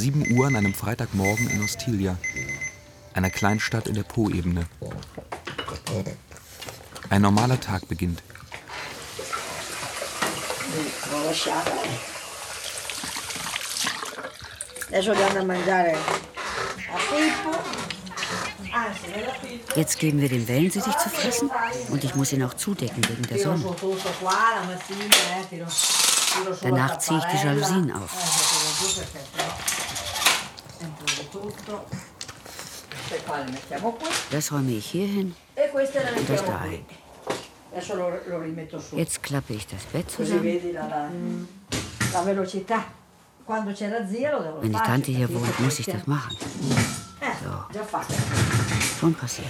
7 Uhr an einem Freitagmorgen in Ostiglia, einer Kleinstadt in der Po-Ebene. Ein normaler Tag beginnt. Jetzt geben wir dem Wellensittich zu fressen und ich muss ihn auch zudecken wegen der Sonne. Danach ziehe ich die. Jalousien auf. Das räume ich hier hin. e le Und das da ein. Jetzt klappe ich das Bett zusammen. Wenn die. Tante hier wohnt, muss ich das machen. Eh, So. Schon passiert.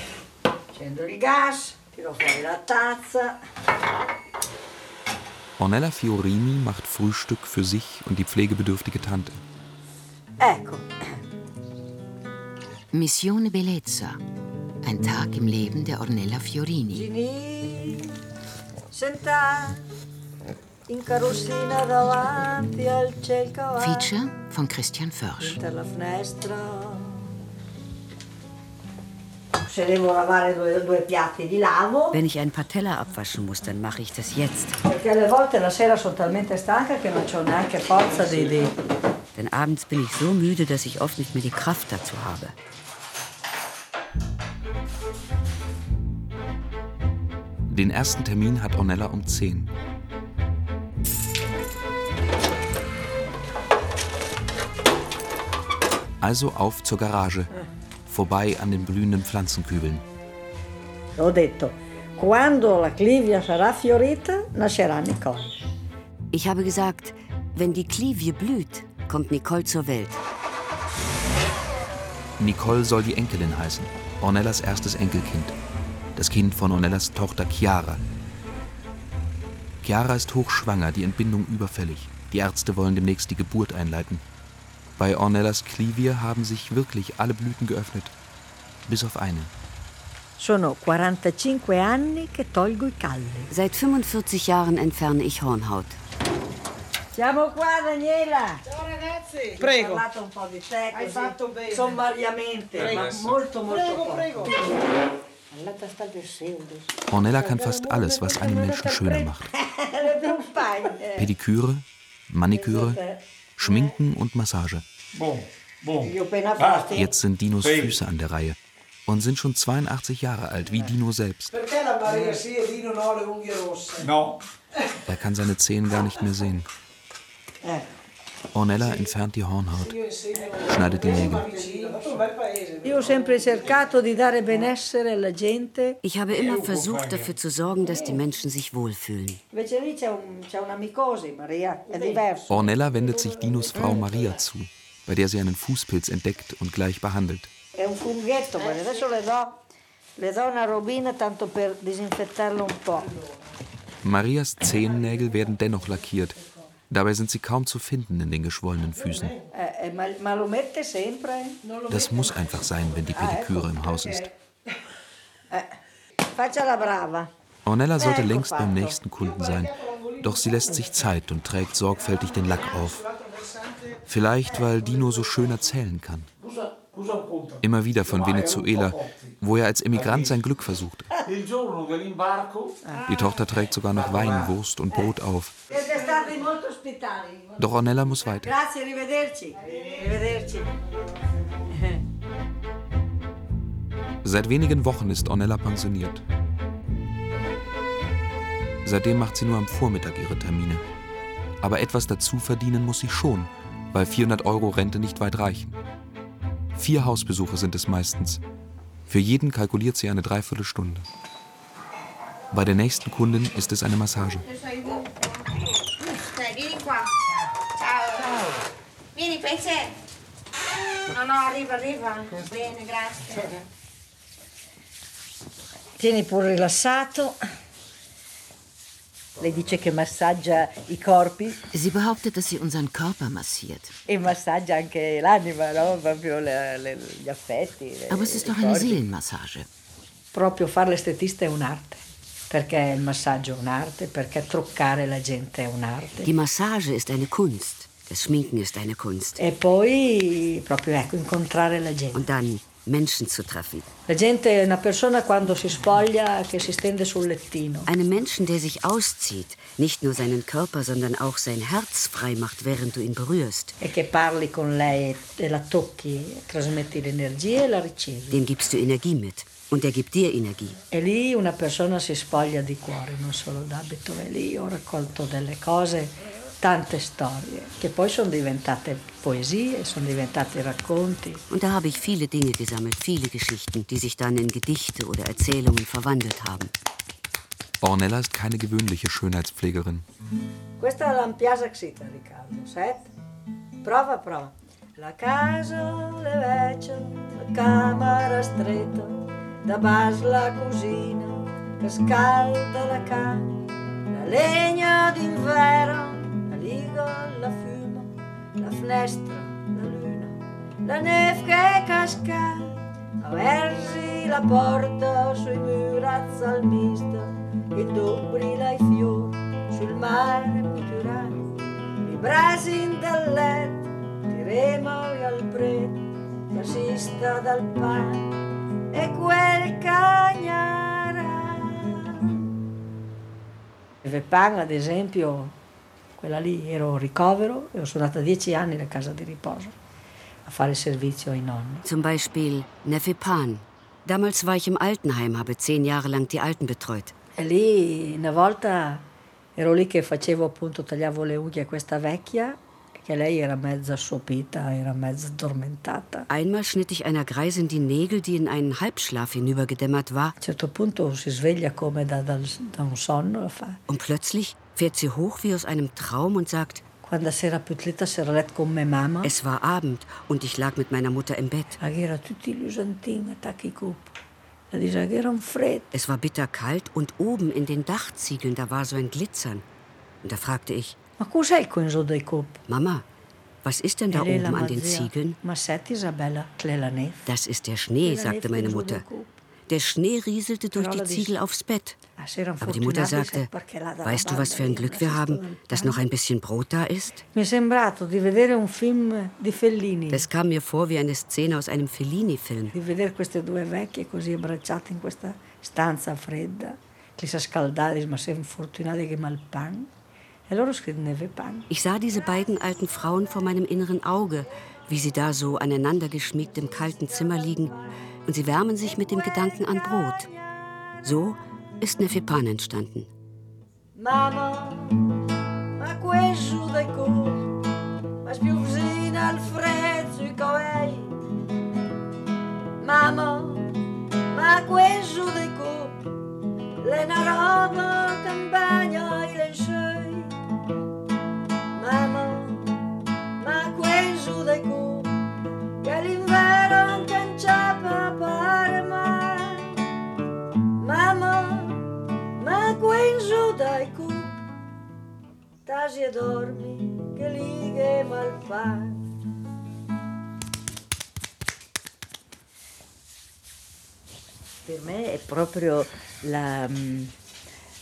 Ornella Fiorini macht Frühstück für sich und die pflegebedürftige Tante. Ecco, Missione Bellezza. Ein Tag im Leben der Ornella Fiorini. Gini, senta in carrozzina davanti al ciel. Feature von Christian Försch. Per la finestra. Se devo lavare due, due piatti di lavo, Wenn ich ein paar Teller abwaschen muss, dann mache ich das jetzt. perché alle volte la sera sono talmente stanca che non ho neanche forza di... Denn abends bin ich so müde, dass ich oft nicht mehr die Kraft dazu habe. Den ersten Termin hat Ornella um 10. Also auf zur Garage, vorbei an den blühenden Pflanzenkübeln. Ho detto, quando la clivia sarà fiorita, nascerà Nicole. Ich habe gesagt, wenn die Klivie blüht, kommt Nicole zur Welt. Nicole soll die Enkelin heißen, Ornellas erstes Enkelkind. Das Kind von Ornellas Tochter Chiara. Chiara ist hochschwanger, die Entbindung überfällig. Die Ärzte wollen demnächst die Geburt einleiten. Bei Ornellas Clivia haben sich wirklich alle Blüten geöffnet. Bis auf eine. Sono 45 anni che tolgo i calli. Seit 45 Jahren entferne ich Hornhaut. Siamo qua, Daniela. Ragazzi! Ho Prego. parlato un po' di te Hai così, fatto bene. sommariamente, ma molto molto Prego, poco. prego. Ornella kann fast alles, was einen Menschen schöner macht. Le tue Spagne. Pediküre, Maniküre, Schminken und Massage. Jetzt sind Dinos Füße an der Reihe und sind schon 82 Jahre alt, wie Dino selbst. Er kann seine Zehen gar nicht mehr sehen. Ornella entfernt die Hornhaut, schneidet die Nägel. Ich habe immer versucht, dafür zu sorgen, dass die Menschen sich wohlfühlen. Ornella wendet sich Dinos Frau Maria zu, bei der sie einen Fußpilz entdeckt und gleich behandelt. Marias Zehennägel werden dennoch lackiert. Dabei sind sie kaum zu finden in den geschwollenen Füßen. Das muss einfach sein, wenn die Pediküre im Haus ist. Ornella sollte längst beim nächsten Kunden sein. Doch sie lässt sich Zeit und trägt sorgfältig den Lack auf. Vielleicht, weil Dino so schön erzählen kann. Immer wieder von Venezuela, wo er als Emigrant sein Glück versuchte. Die Tochter trägt sogar noch Wein, Wurst und Brot auf. Doch Ornella muss weiter. Seit wenigen Wochen ist Ornella pensioniert. Seitdem macht sie nur am Vormittag ihre Termine. Aber etwas dazu verdienen muss sie schon, weil 400 Euro Rente nicht weit reichen. Vier Hausbesuche sind es meistens. Für jeden kalkuliert sie eine Dreiviertelstunde. Bei der nächsten Kundin ist es eine Massage. Dai, vieni qua. Lei dice che massaggia i corpi Sie behauptet, dass sie unseren Körper massiert. e massaggia anche l'anima, no? Proprio le- le- gli affetti. le- Aber es ist doch eine. Seelenmassage. Proprio fare l'estetista è un'arte. Perché il massaggio è un'arte, perché truccare la gente è un'arte. Die Massage ist eine Kunst. Das Schminken ist eine Kunst. E poi proprio ecco, incontrare la gente. Und dann Menschen zu treffen. Einen Menschen, der sich auszieht, nicht nur seinen Körper, sondern auch sein Herz frei macht, während du ihn berührst. E e e. Dem gibst du Energie mit. Und er gibt dir Energie. E lì una persona si spoglia di cuore, non solo d'abito. E lì ho raccolto delle cose, tante storie, che poi sono diventate poesie, sono diventate racconti. Und da habe ich viele Dinge gesammelt, viele Geschichten, die sich dann in Gedichte oder Erzählungen verwandelt haben. Ornella ist keine gewöhnliche Schönheitspflegerin. Questa è l'ampiasa xita, Riccardo. Set. Prova, prova. La casa, le vecchie, la camera stretta, da bas la cucina, che scalda la canna, la legna d'inverno, la liga, la fiuma, la finestra, la luna, la neve che casca, a versi la porta sui muri salmista, il brilla i fiori sul mare muturato, i brasi del letto, ti remoli al prete, che si sta dal pane e quel cagnara. Vepan, ad esempio, quella lì ero ricovero e sono andata dieci anni nella casa di riposo a fare servizio ai nonni. Zum Beispiel Neffe Pan. Damals war ich im Altenheim, habe zehn Jahre lang die Alten betreut. E lì una volta ero lì che facevo appunto, tagliavo le unghie a questa vecchia, che lei era mezza era mezza addormentata. A Einmal schnitt ich einer Greisin die Nägel, die in einen Halbschlaf hinübergedämmert war. un certo punto si sveglia come da, da, da un sonno. Fa. Und plötzlich fährt sie hoch wie aus einem Traum und sagt, es war Abend und ich lag mit meiner Mutter im Bett. Es war bitterkalt und oben in den Dachziegeln, da war so ein Glitzern. Und da fragte ich? Mama, was ist denn da oben an den Ziegeln? Das ist der Schnee, sagte meine Mutter. Der Schnee rieselte durch die Ziegel aufs Bett. Ah, Aber die Mutter sagte, weißt du, was für ein Glück wir haben, dass noch ein bisschen Brot da ist? Das kam mir vor wie eine Szene aus einem Fellini-Film. stanza fredda, che si ma siamo fortunati che. E loro pan. Ich sah diese beiden alten Frauen vor meinem inneren Auge, wie sie da so aneinander geschmiegt im kalten Zimmer liegen, und sie wärmen sich mit dem Gedanken an Brot. So ist Nefepan entstanden. Mamma, ma questo dai cup, ma spiuvzina al freddo coei. Mamma, ma questo dai cup, le una roba campagna i. tasi e dormi, che lighe mal fai. Per me è proprio la, mm,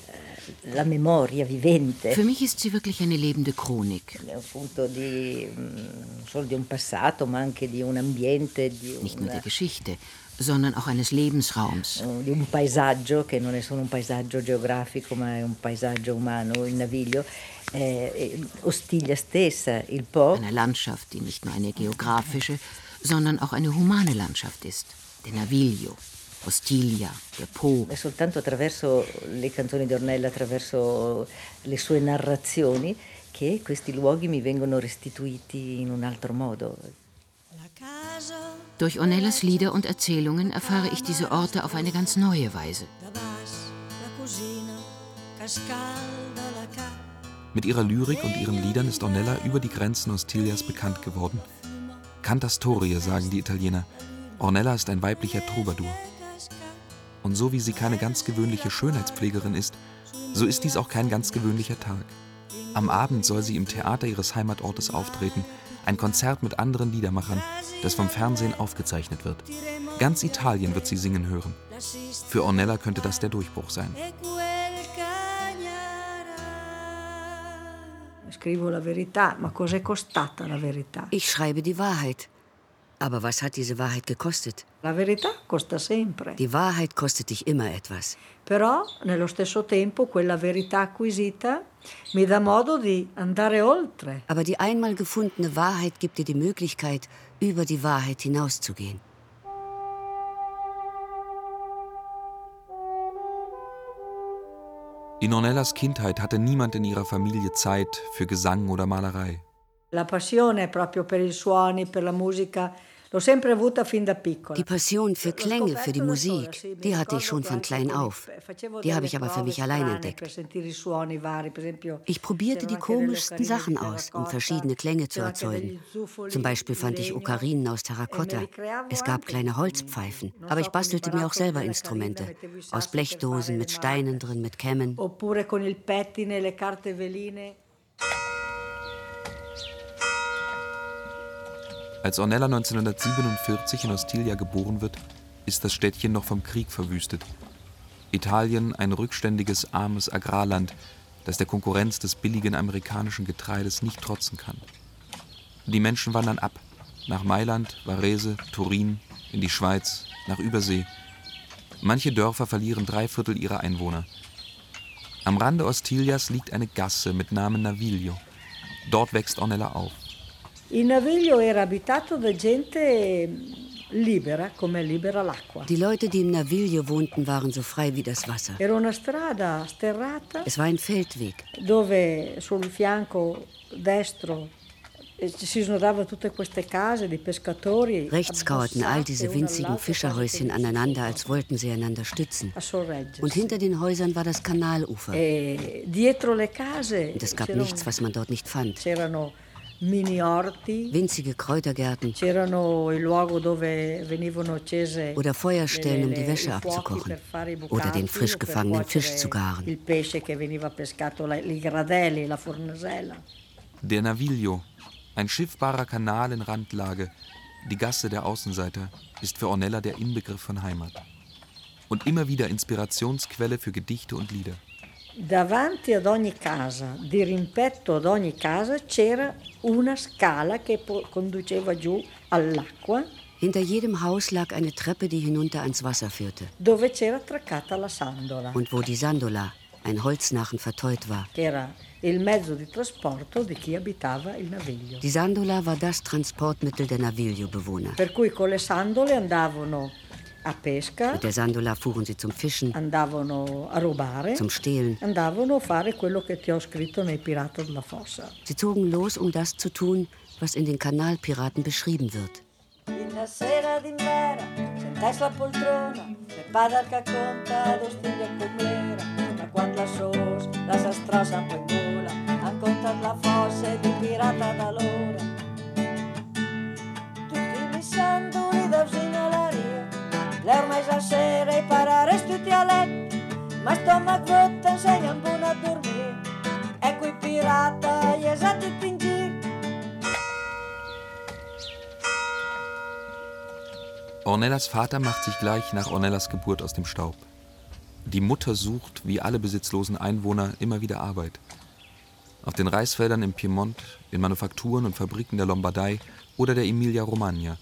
eh, la memoria vivente. Für mich ist sie wirklich eine lebende Chronik. mm, Nicht nur der Geschichte, sondern auch eines Lebensraums. Eine Landschaft, die nicht nur eine geografische, sondern auch eine humane Landschaft ist. Der Naviglio, Ostiglia, der Po. soltanto attraverso le canzoni di Ornella, attraverso le sue narrazioni, che questi luoghi mi vengono restituiti in un altro modo. Durch Ornellas Lieder und Erzählungen erfahre ich diese Orte auf eine ganz neue Weise. Mit ihrer Lyrik und ihren Liedern ist Ornella über die Grenzen Ostilias bekannt geworden. Cantastorie, sagen die Italiener. Ornella ist ein weiblicher Troubadour. Und so wie sie keine ganz gewöhnliche Schönheitspflegerin ist, so ist dies auch kein ganz gewöhnlicher Tag. Am Abend soll sie im Theater ihres Heimatortes auftreten, ein Konzert mit anderen Liedermachern, das vom Fernsehen aufgezeichnet wird. Ganz Italien wird sie singen hören. Für Ornella könnte das der Durchbruch sein. Ich schreibe die Wahrheit. Aber was hat diese Wahrheit gekostet? La verità costa sempre. Die Wahrheit kostet dich immer etwas. Però nello stesso tempo quella verità acquisita mi dà modo di andare oltre. Aber die einmal gefundene Wahrheit gibt dir die Möglichkeit, über die Wahrheit hinauszugehen. In Ornellas Kindheit hatte niemand in ihrer Familie Zeit für Gesang oder Malerei. La passione proprio per i suoni, per la musica. Die Passion für Klänge, für die Musik, die hatte ich schon von klein auf. Die habe ich aber für mich allein entdeckt. Ich probierte die komischsten Sachen aus, um verschiedene Klänge zu erzeugen. Zum Beispiel fand ich Okarinen aus Terrakotta. Es gab kleine Holzpfeifen, aber ich bastelte mir auch selber Instrumente. Aus Blechdosen, mit Steinen drin, mit Kämmen. Oppure con il pettine, le carte veline. Als Ornella 1947 in Ostiglia geboren wird, ist das Städtchen noch vom Krieg verwüstet. Italien ein rückständiges, armes Agrarland, das der Konkurrenz des billigen amerikanischen Getreides nicht trotzen kann. Die Menschen wandern ab, nach Mailand, Varese, Turin, in die Schweiz, nach Übersee. Manche Dörfer verlieren drei Viertel ihrer Einwohner. Am Rande Ostiglias liegt eine Gasse mit Namen Naviglio. Dort wächst Ornella auf. Il Naviglio era abitato da gente libera, come libera l'acqua. Die Leute, die im Naviglio wohnten, waren so frei wie das Wasser. Era una strada sterrata Es war ein Feldweg. dove sul fianco destro eh, si snodavano tutte queste case di pescatori Rechts kauerten all diese winzigen Fischerhäuschen aneinander, als wollten sie einander stützen. a. Und hinter den Häusern war das Kanalufer. E dietro le case Und es gab c'erano- nichts, was man dort nicht fand. c'erano Winzige Kräutergärten oder Feuerstellen, um die Wäsche abzukochen oder den frisch gefangenen Fisch zu garen. Der Naviglio, ein schiffbarer Kanal in Randlage, die Gasse der Außenseiter, ist für Ornella der Inbegriff von Heimat. Und immer wieder Inspirationsquelle für Gedichte und Lieder. Davanti ad ogni casa, di rimpetto ad ogni casa, c'era una scala che conduceva giù all'acqua, Hinter jedem Haus lag eine Treppe, die hinunter ans Wasser führte. dove c'era attraccata la sandola, Und wo die Sandola, ein Holznachen, verteut war. che era il mezzo di trasporto di chi abitava il naviglio. Die Sandola war das Transportmittel der Naviglio-Bewohner. Per cui con le sandole andavano Mit der Sandola fuhren sie zum Fischen, andavano a rubare, zum Stehlen. andavano a fare quello che ti ho scritto nei Pirata della Fossa. Sie zogen los, um das zu tun, was in den Kanalpiraten beschrieben wird. Una sera d'inverno, sentais la poltrona, le padre que ma stomac vot ensenyen buon a dormir, ecco i pirata, gli esatti in giro. Ornellas Vater macht sich gleich nach Ornellas Geburt aus dem Staub. Die Mutter sucht, wie alle besitzlosen Einwohner, immer wieder Arbeit. Auf den Reisfeldern im Piemont, in Manufakturen und Fabriken der Lombardei oder der Emilia-Romagna.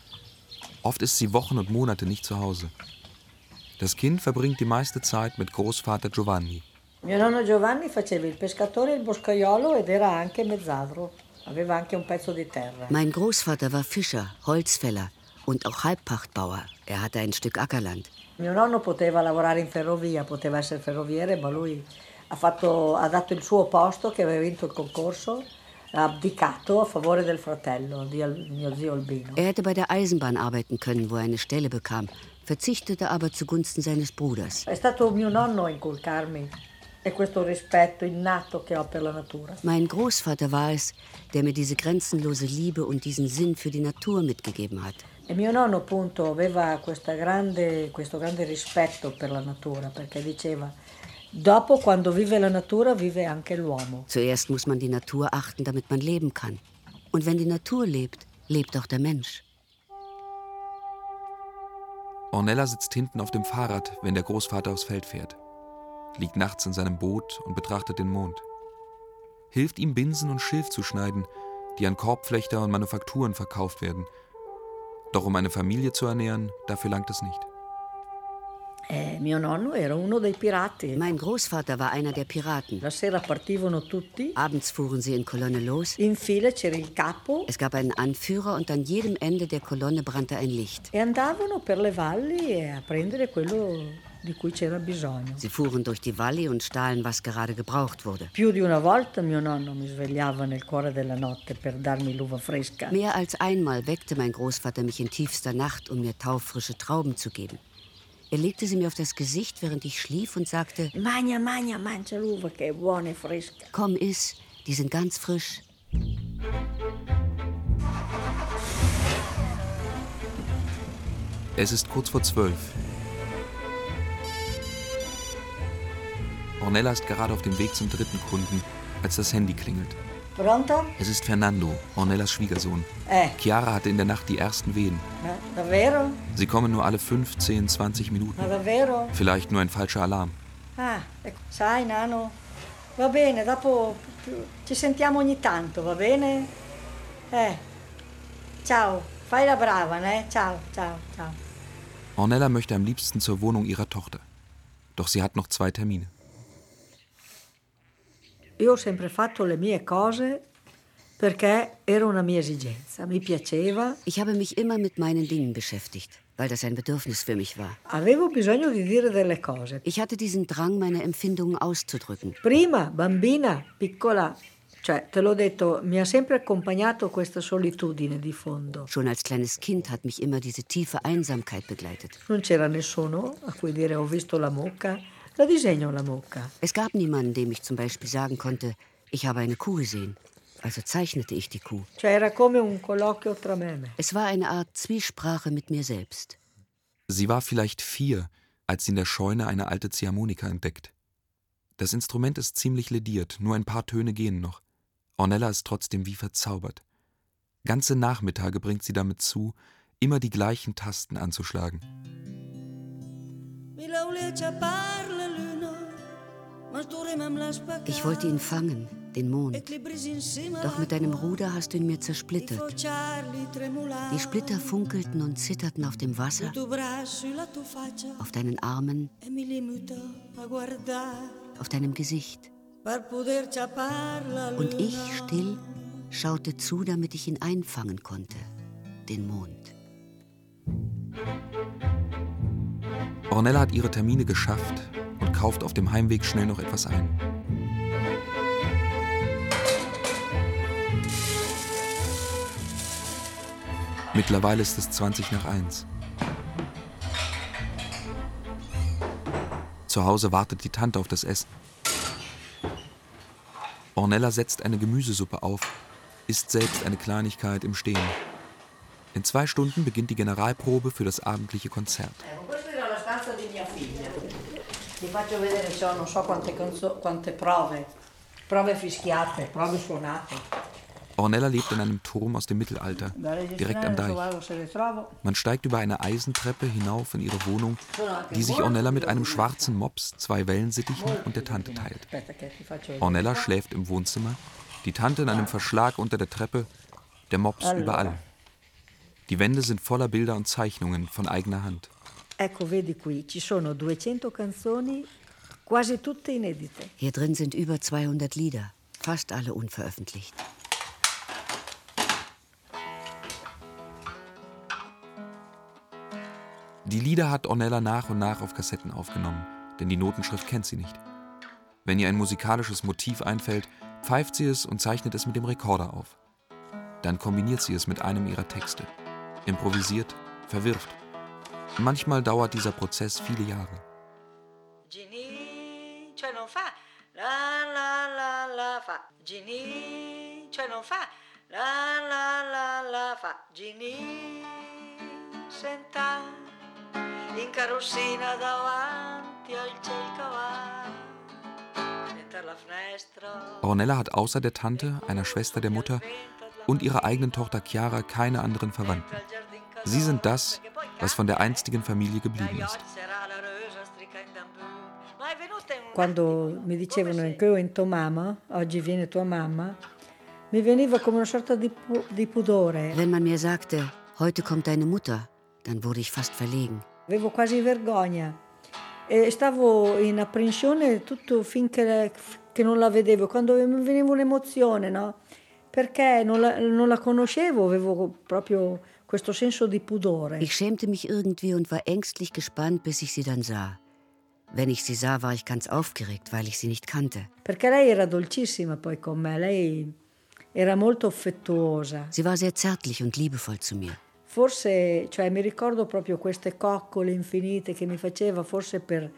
Oft ist sie Wochen und Monate nicht zu Hause. Das Kind verbringt die meiste Zeit mit Großvater Giovanni. Mio nonno Giovanni faceva il pescatore il boscaiolo ed era anche mezzadro. Aveva anche un pezzo di terra. Mein Großvater war Fischer, Holzfäller und auch Halbpachtbauer. Er hatte ein Stück Ackerland. Mio nonno poteva lavorare in ferrovia, poteva essere ferroviere, ma lui ha, fatto- ha dato il suo posto che aveva vinto il concorso, ha abdicato a favore del fratello, di Al- mio zio Albino. Er hätte bei der Eisenbahn arbeiten können, wo er eine Stelle bekam, verzichtete aber zugunsten seines Bruders. E. Mein Großvater war es, der mir diese grenzenlose Liebe und diesen Sinn für die Natur mitgegeben hat. E mio nonno appunto aveva grande- questo grande rispetto per la natura perché diceva dopo quando vive la natura vive anche l'uomo. Zuerst muss man die Natur achten, damit man leben kann. Und wenn die Natur lebt, lebt auch der Mensch. Ornella sitzt hinten auf dem Fahrrad, wenn der Großvater aufs Feld fährt. Liegt nachts in seinem Boot und betrachtet den Mond. hilft ihm Binsen und Schilf zu schneiden, die an Korbflechter und Manufakturen verkauft werden. Doch um eine Familie zu ernähren, dafür langt es nicht. Eh, mio nonno era uno dei pirati. Mein Großvater war einer der Piraten. La sera partivano tutti. Abends fuhren sie in Kolonne los. In fila c'era il capo. Es gab einen Anführer und an jedem Ende der Kolonne brannte ein Licht. E andavano per le valli a prendere quello di cui c'era bisogno. Sie fuhren durch die Valli und stahlen, was gerade gebraucht wurde. Più di una volta mio nonno mi svegliava nel cuore della notte per darmi l'uva fresca. Mehr als einmal weckte mein Großvater mich in tiefster Nacht, um mir taufrische Trauben zu geben. Er legte sie mir auf das Gesicht, während ich schlief und sagte, Magna, magna, mangia l'uva che è buona e fresca. komm, iss, die sind ganz frisch. Es ist kurz vor zwölf. Ornella ist gerade auf dem Weg zum dritten Kunden, als das Handy klingelt. Pronto? Es ist Fernando, Ornellas Schwiegersohn. Eh, Chiara hatte in der Nacht die ersten Wehen. eh, davvero? Sie kommen nur alle 15, 20 Minuten. Ma davvero? Vielleicht nur ein falscher Alarm. Ah, sai, Nano, va bene, dopo ci sentiamo ogni tanto, va bene? Eh, ciao, fai la brava, ne? Ciao, ciao, ciao. Ornella möchte am liebsten zur Wohnung ihrer Tochter. Doch sie hat noch zwei Termine. Io ho sempre fatto le mie cose perché era una mia esigenza, mi piaceva, Ich habe mich immer mit meinen Dingen beschäftigt, weil das ein Bedürfnis für mich war. avevo bisogno di dire delle cose. Ich hatte diesen Drang, meine Empfindungen auszudrücken. Prima, bambina, piccola, cioè, te l'ho detto, mi ha sempre accompagnato questa solitudine di fondo. Schon als kleines Kind hat mich immer diese tiefe Einsamkeit begleitet. Non c'era nessuno a cui dire ho visto la mucca, la la. Es gab niemanden, dem ich zum Beispiel sagen konnte, ich habe eine Kuh gesehen. Also zeichnete ich die Kuh. Cioè era come un colloquio tra me e. Es war eine Art Zwiesprache mit mir selbst. Sie war vielleicht vier, als sie in der Scheune eine alte Ziehharmonika entdeckt. Das Instrument ist ziemlich lediert, nur ein paar Töne gehen noch. Ornella ist trotzdem wie verzaubert. Ganze Nachmittage bringt sie damit zu, immer die gleichen Tasten anzuschlagen. Ich wollte ihn fangen, den Mond. Doch mit deinem Ruder hast du ihn mir zersplittert. Die Splitter funkelten und zitterten auf dem Wasser, auf deinen Armen, auf deinem Gesicht. Und ich, still, schaute zu, damit ich ihn einfangen konnte, den Mond. Ornella hat ihre Termine geschafft kauft auf dem Heimweg schnell noch etwas ein. Mittlerweile ist es 20 nach 1. Zu Hause wartet die Tante auf das Essen. Ornella setzt eine Gemüsesuppe auf, isst selbst eine Kleinigkeit im Stehen. In zwei Stunden beginnt die Generalprobe für das abendliche Konzert. Ti faccio vedere, c'ho non so quante, canzo- quante prove. Prove fischiate, prove suonate. Ornella lebt in einem Turm aus dem Mittelalter, direkt am Deich. se trovo. Man steigt über eine Eisentreppe hinauf in ihre Wohnung, die sich Ornella mit einem schwarzen Mops, zwei Wellensittichen und der Tante teilt. Ornella schläft im Wohnzimmer, die Tante in einem Verschlag unter der Treppe, der Mops überall. Die Wände sind voller Bilder und Zeichnungen von eigener Hand. Ecco, vedi qui, ci sono 200 canzoni, quasi tutte inedite. Hier drin sind über 200 Lieder, fast alle unveröffentlicht. Die Lieder hat Ornella nach und nach auf Kassetten aufgenommen, denn die Notenschrift kennt sie nicht. Wenn ihr ein musikalisches Motiv einfällt, pfeift sie es und zeichnet es mit dem Rekorder auf. Dann kombiniert sie es mit einem ihrer Texte, improvisiert, verwirft. Manchmal dauert dieser Prozess viele Jahre. Ginny, cioè non fa la la la la fa. Ginny, cioè non fa la la la la fa. Ginny, senta in carrozzina davanti al ciel cavallo. Senta la finestra. Ornella hat außer der Tante, einer Schwester der Mutter und ihrer eigenen Tochter Chiara keine anderen Verwandten. Sie sind das, was von der einstigen Familie geblieben ist. Quando mi dicevano che io ero tua mamma, oggi viene tua mamma, mi veniva come una sorta di, pu di pudore. Wenn man mir sagte, heute kommt deine Mutter, dann wurde ich fast verlegen. Avevo quasi vergogna e stavo in apprensione tutto finché che non la vedevo, quando mi veniva un'emozione, no? Perché non la, non la conoscevo, avevo proprio questo senso di pudore. Ich schämte mich irgendwie und war ängstlich gespannt, bis ich sie dann sah. Wenn ich sie sah, war ich ganz aufgeregt, weil ich sie nicht kannte. Perché lei era dolcissima poi con me, lei era molto affettuosa. Sie war sehr zärtlich und liebevoll zu mir. Forse, cioè, mi ricordo proprio queste coccole infinite che mi faceva, forse per,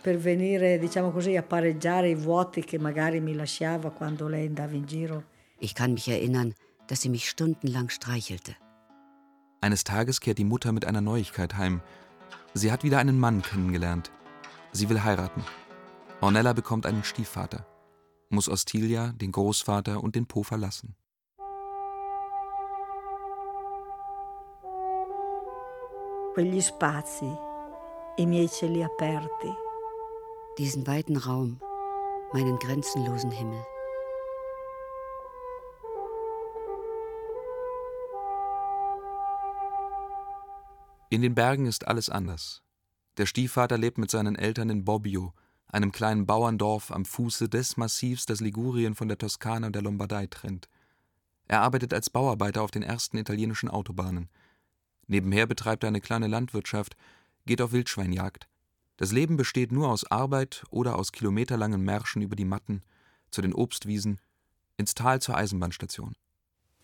per venire, diciamo così, a pareggiare i vuoti che magari mi lasciava quando lei andava in giro. Ich kann mich erinnern, dass sie mich stundenlang streichelte. Eines Tages kehrt die Mutter mit einer Neuigkeit heim. Sie hat wieder einen Mann kennengelernt. Sie will heiraten. Ornella bekommt einen Stiefvater, muss Ostilia, den Großvater und den Po verlassen. Quegli spazi, i miei cieli aperti. Diesen weiten Raum, meinen grenzenlosen Himmel. In den Bergen ist alles anders. Der Stiefvater lebt mit seinen Eltern in Bobbio, einem kleinen Bauerndorf am Fuße des Massivs, das Ligurien von der Toskana und der Lombardei trennt. Er arbeitet als Bauarbeiter auf den ersten italienischen Autobahnen. Nebenher betreibt er eine kleine Landwirtschaft, geht auf Wildschweinjagd. Das Leben besteht nur aus Arbeit oder aus kilometerlangen Märschen über die Matten, zu den Obstwiesen, ins Tal zur Eisenbahnstation.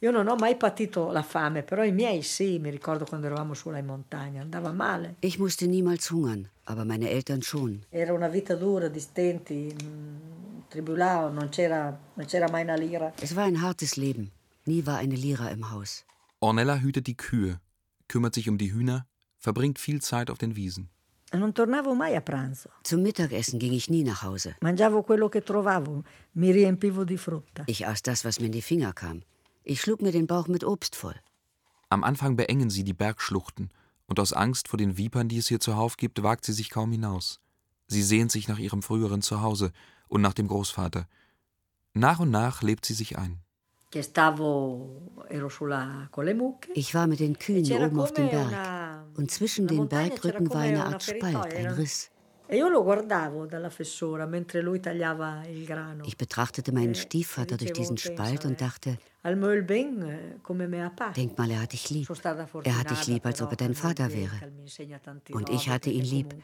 Io non ho mai patito la fame, però i miei sì, mi ricordo quando eravamo sulla in montagna, andava male. Ich musste niemals hungern, aber meine Eltern schon. Era una vita dura, di stenti, mm, tribulao, non c'era, non c'era mai una lira. Es war ein hartes Leben. Nie war eine Lira im Haus. Ornella hütet die Kühe, kümmert sich um die Hühner, verbringt viel Zeit auf den Wiesen. Non tornavo mai a pranzo. Zum Mittagessen ging ich nie nach Hause. Mangiavo quello che trovavo, mi riempivo di frutta. Ich aß das, was mir in die Finger kam. Ich schlug mir den Bauch mit Obst voll. Am Anfang beengen sie die Bergschluchten, und aus Angst vor den Vipern, die es hier zuhauf gibt, wagt sie sich kaum hinaus. Sie sehnt sich nach ihrem früheren Zuhause und nach dem Großvater. Nach und nach lebt sie sich ein. Ich war mit den Kühen oben auf dem Berg. Und zwischen den Bergrücken war eine Art Spalt, ein Riss. E. Ich betrachtete meinen Stiefvater durch diesen Spalt und dachte, eh, me papà. denk mal, er hat dich lieb. Er hat dich lieb, als ob er dein Vater wäre. Und ich hatte ihn lieb,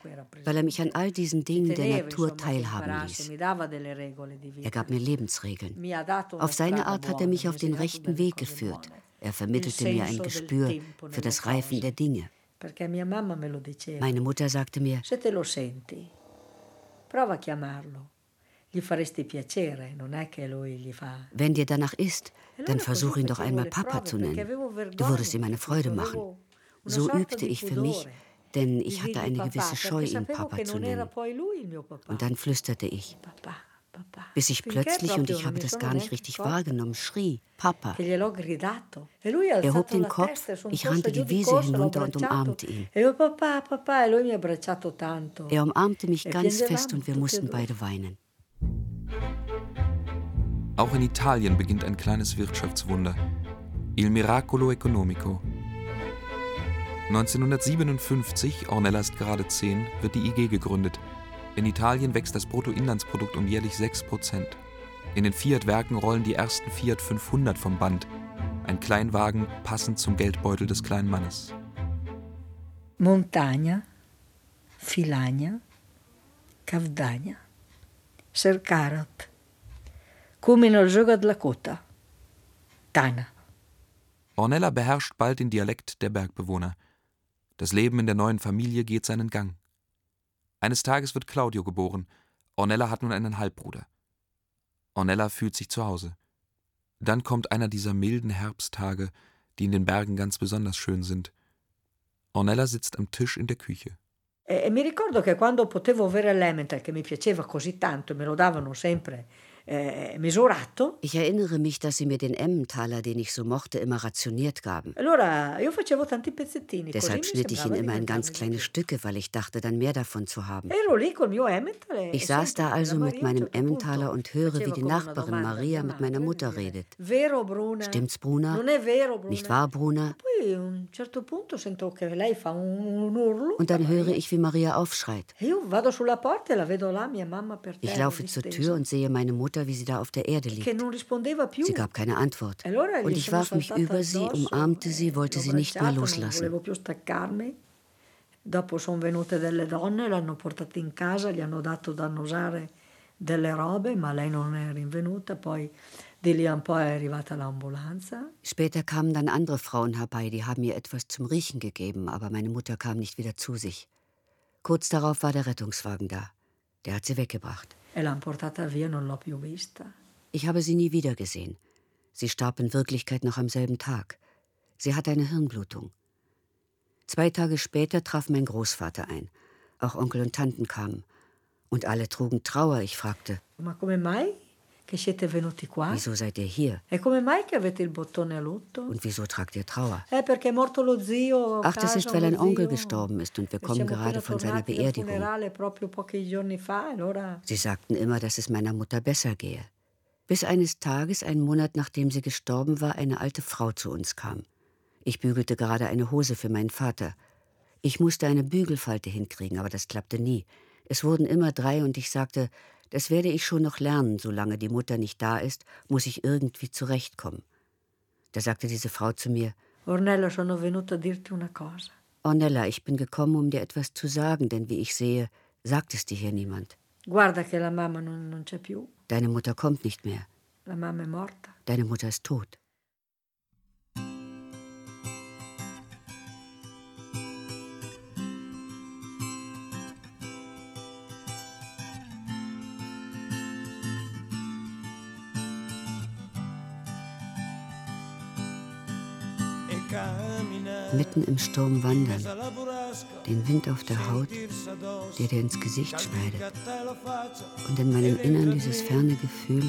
weil er mich an all diesen Dingen der Natur teilhaben ließ. Er gab mir Lebensregeln. Auf seine Art hat er mich mi auf den rechten Weg geführt. Er vermittelte mir ein Gespür für das Reifen der Dinge. Meine Mutter sagte mir, Se te lo senti, prova a chiamarlo. Gli faresti piacere, non è che lui gli fa. wenn dir danach ist, E dann versuch ihn doch einmal Papa zu nennen. Du würdest ihm eine Freude machen. So übte ich für mich, denn ich hatte eine gewisse Scheu, ihn Papa zu nennen. Und dann flüsterte ich, papà. Bis ich plötzlich, und ich habe das gar nicht richtig wahrgenommen, schrie, Papa. E Er hob alzato den la Kopf, ich rannte die di Wiese hinunter und umarmte ihn. E e lui mi ha abbracciato tanto. Er umarmte mich ganz fest und wir mussten beide weinen. Auch in Italien beginnt ein kleines Wirtschaftswunder. Il Miracolo Economico. 1957, Ornella ist gerade 10, wird die IG gegründet. In Italien wächst das Bruttoinlandsprodukt um jährlich 6 Prozent. In den Fiat-Werken rollen die ersten Fiat 500 vom Band. Ein Kleinwagen passend zum Geldbeutel des kleinen Mannes. Montagna, Filagna, Cavdagna, Sercarat, come nel gioco della cota, Tana. Ornella beherrscht bald den Dialekt der Bergbewohner. Das Leben in der neuen Familie geht seinen Gang. Eines Tages wird Claudio geboren. Ornella hat nun einen Halbbruder. Ornella fühlt sich zu Hause. Dann kommt einer dieser milden Herbsttage, die in den Bergen ganz besonders schön sind. Ornella sitzt am Tisch in der Küche. E, e mi ricordo che quando potevo avere Elemental, che mi piaceva così tanto, me lo davano sempre eh, misurato. Ich erinnere mich, dass sie mir den Emmentaler, den ich so mochte, immer rationiert gaben. Allora io facevo tanti pezzettini. Deshalb schnitt ich ihn immer in ganz kleine Stücke, weil ich dachte, dann mehr davon zu haben. E Ich saß da also mit meinem Emmentaler und höre, wie die Nachbarin Maria mit meiner Mutter redet. Stimmt's, Bruna? Nicht wahr, Bruna? Und dann höre ich, wie Maria aufschreit. E e Ich laufe zur Tür und sehe meine Mutter, wie sie da auf der Erde liegt. Sie gab keine Antwort. Und ich warf mich über sie, umarmte sie, wollte sie nicht mehr loslassen. Dopo sono venute delle donne, l'hanno portata in casa, gli hanno dato da annusare delle robe, ma lei non è rinvenuta. Poi di lì a un po' è arrivata l'ambulanza. Später kamen dann andere Frauen herbei, die haben ihr etwas zum Riechen gegeben, aber meine Mutter kam nicht wieder zu sich. Kurz darauf war der Rettungswagen da. Der hat sie weggebracht. E l'hanno portata via, non l'ho più vista. Ich habe sie nie wieder gesehen. Sie starb in Wirklichkeit noch am selben Tag. Sie hatte eine Hirnblutung. Zwei Tage später traf mein Großvater ein. Auch Onkel und Tanten kamen. Und alle trugen Trauer. Ich fragte, Ma come mai che siete venuti qua? wieso seid ihr hier? E come mai che avete il bottone a lutto? Und wieso tragt ihr Trauer? Eh, perché è morto lo zio. a Ach, das ist, weil ein Onkel gestorben ist und wir E kommen gerade von seiner Beerdigung. funerale proprio pochi giorni fa, allora Sie sagten immer, dass es meiner Mutter besser gehe. Bis eines Tages, einen Monat nachdem sie gestorben war, eine alte Frau zu uns kam. Ich bügelte gerade eine Hose für meinen Vater. Ich musste eine Bügelfalte hinkriegen, aber das klappte nie. Es wurden immer drei und ich sagte, das werde ich schon noch lernen, solange die Mutter nicht da ist, muss ich irgendwie zurechtkommen. Da sagte diese Frau zu mir, Ornella sono venuto a dirti una cosa. Ornella, ich bin gekommen, um dir etwas zu sagen, denn wie ich sehe, sagt es dir hier niemand. Guarda che la mamma non, non c'è più, Deine Mutter kommt nicht mehr. la mamma è morta. Deine Mutter ist tot. Mitten im Sturm wandern, den Wind auf der Haut, der dir ins Gesicht schneidet. Und in meinem Innern dieses ferne Gefühl,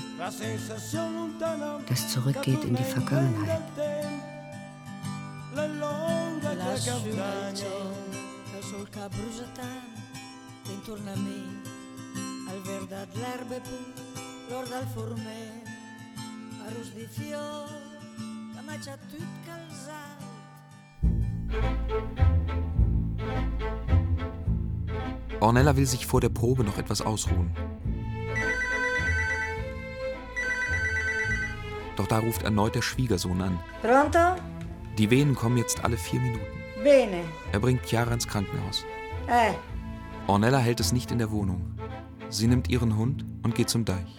das zurückgeht in die Vergangenheit. Sul che brucia tant, intorno a me, al Ornella will sich vor der Probe noch etwas ausruhen. Doch da ruft erneut der Schwiegersohn an. Pronto? Die Wehen kommen jetzt alle vier Minuten. Bene. Er bringt Chiara ins Krankenhaus. Eh, Ornella hält es nicht in der Wohnung. Sie nimmt ihren Hund und geht zum Deich.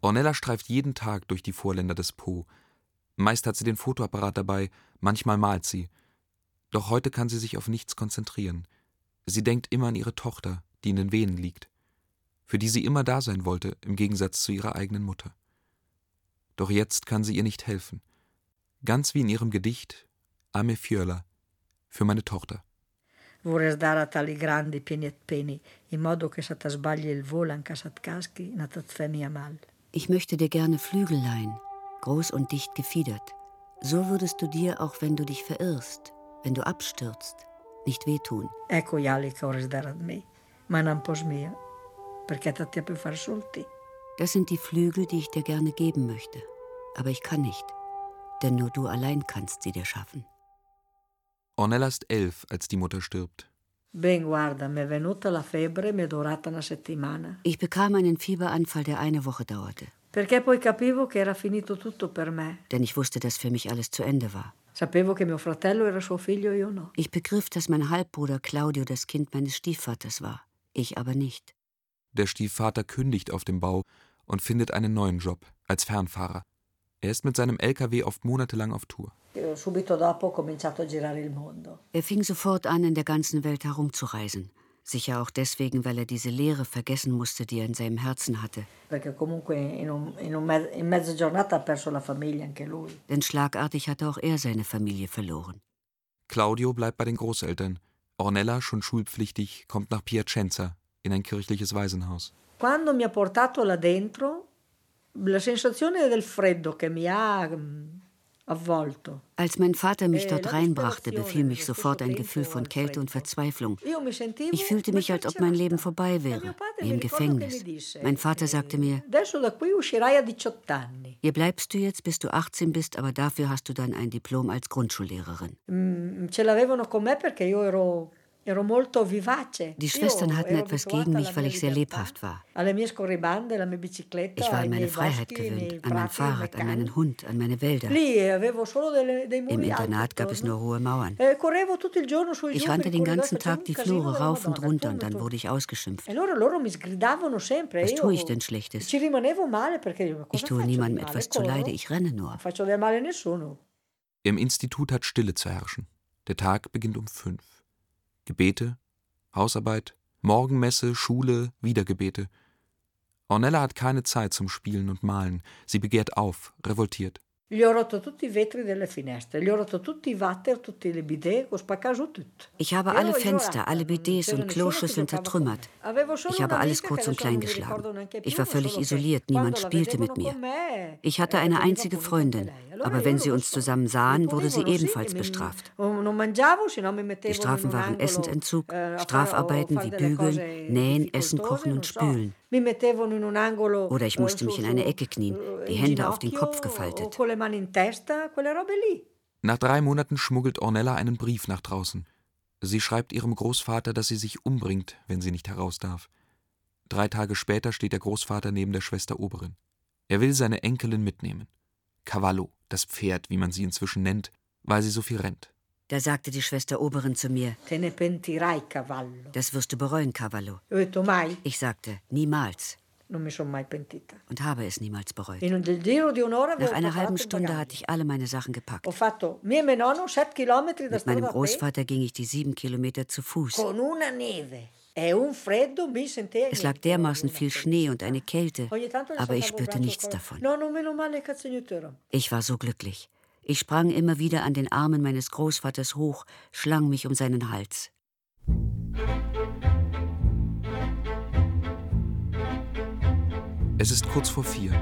Ornella streift jeden Tag durch die Vorländer des Po. Meist hat sie den Fotoapparat dabei, manchmal malt sie. Doch heute kann sie sich auf nichts konzentrieren. Sie denkt immer an ihre Tochter, die in den Venen liegt, für die sie immer da sein wollte, im Gegensatz zu ihrer eigenen Mutter. Doch jetzt kann sie ihr nicht helfen. Ganz wie in ihrem Gedicht Ame Fiola für meine Tochter. vorrei dare a tali grandi pieni e peni, in modo che sbagli il volo anche se ti caschi, non ti fa mia mal. Ich möchte dir gerne Flügel leihen, groß und dicht gefiedert. So würdest du dir, auch wenn du dich verirrst, wenn du abstürzt, nicht wehtun. Ecco gli ali che vorrei dare a me, ma non po' mia, perché ti ha più far solti. Das sind die Flügel, die ich dir gerne geben möchte. Aber ich kann nicht, denn nur du allein kannst sie dir schaffen. Ornella ist elf, als die Mutter stirbt. Ben guarda, mi è venuta la febbre, mi è durata una settimana. Ich bekam einen Fieberanfall, der eine Woche dauerte, Perché poi capivo che era finito tutto per me. denn ich wusste, dass für mich alles zu Ende war. Sapevo che mio fratello era suo figlio, io no. Ich begriff, dass mein Halbbruder Claudio das Kind meines Stiefvaters war, ich aber nicht. Der Stiefvater kündigt auf dem Bau und findet einen neuen Job als Fernfahrer. Er ist mit seinem LKW oft monatelang auf Tour. Io Subito dopo ho cominciato a girare il mondo. Er fing sofort an, in der ganzen Welt herumzureisen. Sicher auch deswegen, weil er diese Leere vergessen musste, die er in seinem Herzen hatte. Denn schlagartig hatte auch er seine Familie verloren. Claudio bleibt bei den Großeltern. Ornella, schon schulpflichtig, kommt nach Piacenza, in ein kirchliches Waisenhaus. Quando mi ha portato là dentro, la sensazione del freddo che mi ha mm. Als mein Vater mich Eh, dort reinbrachte, befiel mich sofort ein Gefühl von Kälte und Verzweiflung. Ich fühlte mich, als ob mein Leben vorbei wäre, wie im Gefängnis. Mein Vater sagte mir, Adesso da qui uscirai a 18 anni. hier bleibst du jetzt, bis du 18 bist, aber dafür hast du dann ein Diplom als Grundschullehrerin. Die Schwestern hatten etwas gegen mich, weil ich sehr lebhaft war. Ich war an meine Freiheit gewöhnt, an mein Fahrrad, an meinen Hund, an meine Wälder. Im Internat gab es nur hohe Mauern. Eh, Ich rannte den ganzen Tag die Flure rauf und runter und dann wurde ich ausgeschimpft. E. Was tue ich denn Schlechtes? Ich tue niemandem etwas zuleide, ich renne nur. Im Institut hat Stille zu herrschen. Der Tag beginnt um fünf. Gebete, Hausarbeit, Morgenmesse, Schule, wieder Gebete. Ornella hat keine Zeit zum Spielen und Malen. Sie begehrt auf, revoltiert. Gli ho rotto tutti i vetri delle finestre, gli ho rotto tutti i water, tutti le bidet, ho spaccato tutto. Ich habe alle Fenster, alle Bidets und Kloschüsseln zertrümmert. Ich habe alles kurz und klein geschlagen. Ich war völlig isoliert, niemand spielte mit mir. Ich hatte eine einzige Freundin, aber wenn sie uns zusammen sahen, wurde sie ebenfalls bestraft. Die Strafen waren Essensentzug, Strafarbeiten wie Bügeln, Nähen, Essen, Kochen und Spülen. Oder ich musste mich in eine Ecke knien, die Hände auf den Kopf gefaltet. Nach drei Monaten schmuggelt Ornella einen Brief nach draußen. Sie schreibt ihrem Großvater, dass sie sich umbringt, wenn sie nicht heraus darf. Drei Tage später steht der Großvater neben der Schwester Oberin. Er will seine Enkelin mitnehmen. Cavallo, das Pferd, wie man sie inzwischen nennt, weil sie so viel rennt. Da sagte die Schwester Oberin zu mir, Te ne pentirai, cavallo. das wirst du bereuen, Cavallo. Ich sagte, niemals und habe es niemals bereut. Nach einer halben Stunde hatte ich alle meine Sachen gepackt. E mio nonno 7 chilometri da Mit meinem Großvater ging ich die sieben Kilometer zu Fuß. e Es lag dermaßen viel Schnee und eine Kälte, aber ich spürte nichts davon. Ich war so glücklich. Ich sprang immer wieder an den Armen meines Großvaters hoch, schlang mich um seinen Hals. Es ist kurz vor vier.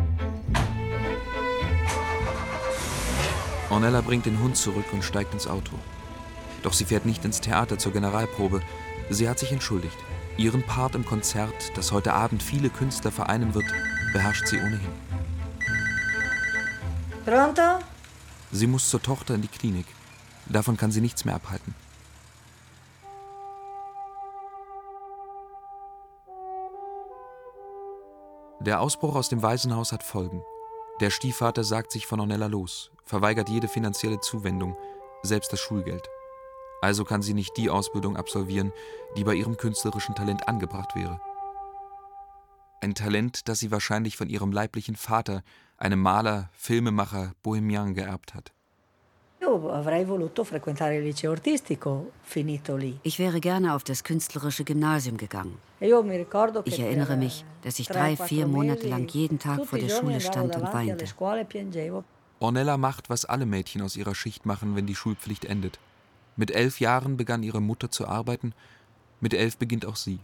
Ornella bringt den Hund zurück und steigt ins Auto. Doch sie fährt nicht ins Theater zur Generalprobe. Sie hat sich entschuldigt. Ihren Part im Konzert, das heute Abend viele Künstler vereinen wird, beherrscht sie ohnehin. Pronto? Sie muss zur Tochter in die Klinik. Davon kann sie nichts mehr abhalten. Der Ausbruch aus dem Waisenhaus hat Folgen. Der Stiefvater sagt sich von Ornella los, verweigert jede finanzielle Zuwendung, selbst das Schulgeld. Also kann sie nicht die Ausbildung absolvieren, die bei ihrem künstlerischen Talent angebracht wäre. Ein Talent, das sie wahrscheinlich von ihrem leiblichen Vater, einem Maler, Filmemacher, Bohemian, geerbt hat. Ich wäre gerne auf das künstlerische Gymnasium gegangen. E Ich erinnere mich, dass ich drei, vier Monate lang jeden Tag vor der Schule stand und weinte. e. Ornella macht, was alle Mädchen aus ihrer Schicht machen, wenn die Schulpflicht endet. Mit elf Jahren begann ihre Mutter zu arbeiten, mit elf beginnt auch sie.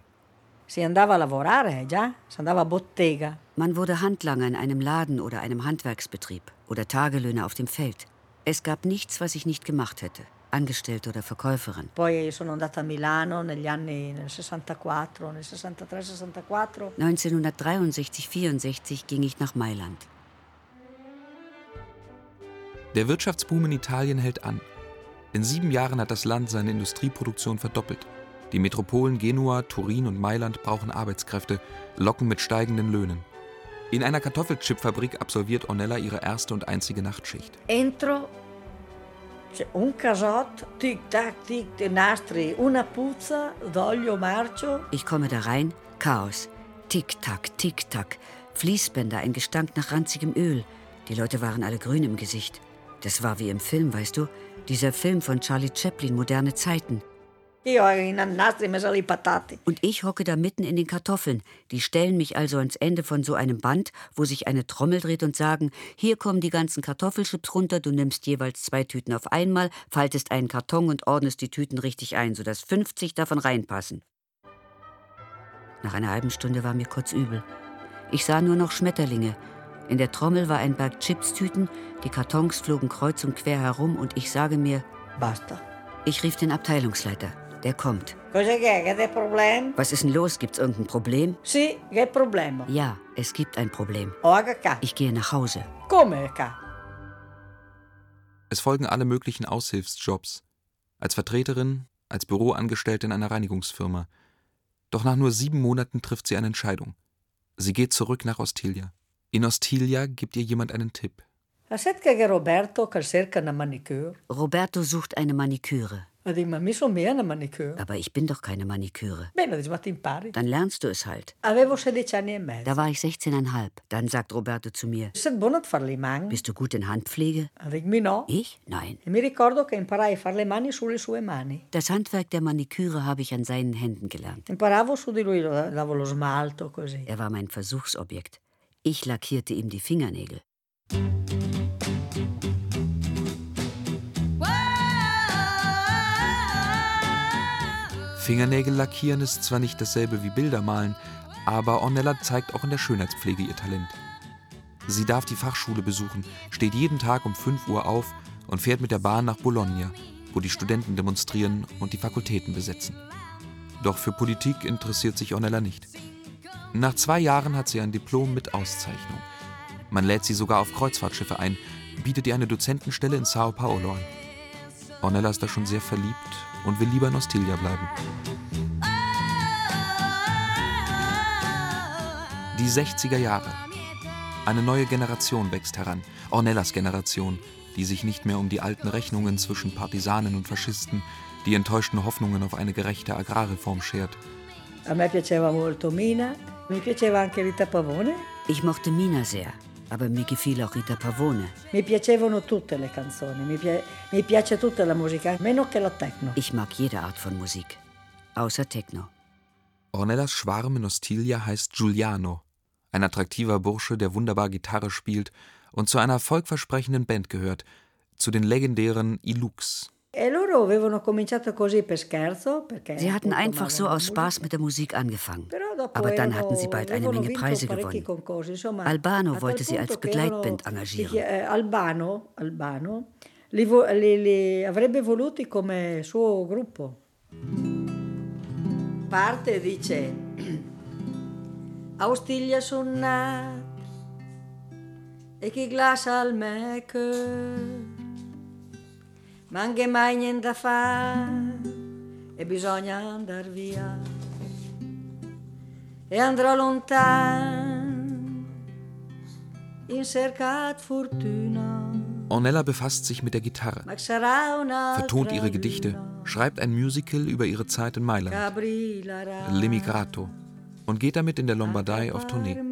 Si andava a lavorare, già? Si andava a bottega. Man wurde Handlanger in einem Laden oder einem Handwerksbetrieb oder Tagelöhner auf dem Feld. Es gab nichts, was ich nicht gemacht hätte, Angestellte oder Verkäuferin. Poi sono andata a Milano negli anni nel 64, nel 63, 64. 1963, 64 ging ich nach Mailand. Der Wirtschaftsboom in Italien hält an. In sieben Jahren hat das Land seine Industrieproduktion verdoppelt. Die Metropolen Genua, Turin und Mailand brauchen Arbeitskräfte, locken mit steigenden Löhnen. In einer Kartoffelchipfabrik absolviert Ornella ihre erste und einzige Nachtschicht. Entro, c'è un casotto, tic tac, tic, dei nastri, una puzza d'olio marcio. Ich komme da rein, Chaos. Tick-Tack, Tick-Tack. Fließbänder, ein Gestank nach ranzigem Öl. Die Leute waren alle grün im Gesicht. Das war wie im Film, weißt du? Dieser Film von Charlie Chaplin, Moderne Zeiten. Und ich hocke da mitten in den Kartoffeln. Die stellen mich also ans Ende von so einem Band, wo sich eine Trommel dreht und sagen, hier kommen die ganzen Kartoffelchips runter, du nimmst jeweils zwei Tüten auf einmal, faltest einen Karton und ordnest die Tüten richtig ein, sodass 50 davon reinpassen. Nach einer halben Stunde war mir kurz übel. Ich sah nur noch Schmetterlinge. In der Trommel war ein Berg Chipstüten, die Kartons flogen kreuz und quer herum und ich sage mir, Basta. ich rief den Abteilungsleiter. Der kommt. Was ist denn los? Gibt's irgendein Problem? Che problema? Ja, es gibt ein Problem. Ho HK. Ich gehe nach Hause. Come? Es folgen alle möglichen Aushilfsjobs. Als Vertreterin, als Büroangestellte in einer Reinigungsfirma. Doch nach nur sieben Monaten trifft sie eine Entscheidung. Sie geht zurück nach Ostilia. In Ostilia gibt ihr jemand einen Tipp. Roberto sucht eine Maniküre. Manicure. Aber ich bin doch keine Maniküre. Dann lernst du es halt. Avevo 16 anni e. Da war ich 16,5. Dann sagt Roberto zu mir, bist du gut in Handpflege? No. Ich? Nein. E. Das Handwerk der Maniküre habe ich an seinen Händen gelernt. Er war mein Versuchsobjekt. Ich lackierte ihm die Fingernägel. Fingernägel lackieren ist zwar nicht dasselbe wie Bilder malen, aber Ornella zeigt auch in der Schönheitspflege ihr Talent. Sie darf die Fachschule besuchen, steht jeden Tag um 5 Uhr auf und fährt mit der Bahn nach Bologna, wo die Studenten demonstrieren und die Fakultäten besetzen. Doch für Politik interessiert sich Ornella nicht. Nach zwei Jahren hat sie ein Diplom mit Auszeichnung. Man lädt sie sogar auf Kreuzfahrtschiffe ein, bietet ihr eine Dozentenstelle in Sao Paulo an. Ornella ist da schon sehr verliebt und will lieber in Ostilia bleiben. Die 60er Jahre. Eine neue Generation wächst heran. Ornellas Generation, die sich nicht mehr um die alten Rechnungen zwischen Partisanen und Faschisten, die enttäuschten Hoffnungen auf eine gerechte Agrarreform schert. A me piaceva molto Mina, mi piaceva anche Rita Pavone. Ich mochte Mina sehr, aber mir gefiel auch Rita Pavone. Mi piacevano tutte le canzoni, mi, pia- mi piace tutta la musica, meno che la techno. Ich mag jede Art von Musik, außer Techno. Ornellas Schwarm in Ostilia heißt Giuliano, ein attraktiver Bursche, der wunderbar Gitarre spielt und zu einer erfolgversprechenden Band gehört, zu den legendären Ilux. E Sie hatten einfach so aus Spaß mit der Musik angefangen. Aber dann hatten sie bald eine Menge Preise gewonnen. Albano wollte sie als Begleitband engagieren. eh, Albano, Albano li, avrebbe voluti come suo gruppo. Parte e dice A Ostiglia son nat e chi glassa al mecche ma anche mai niente da fare e bisogna andar via. E andrò lontano in cercat fortuna. Ornella befasst sich mit der Gitarre, vertont ihre Gedichte, schreibt ein Musical über ihre Zeit in Mailand, L'Emigrato, und geht damit in der Lombardei auf Tournee.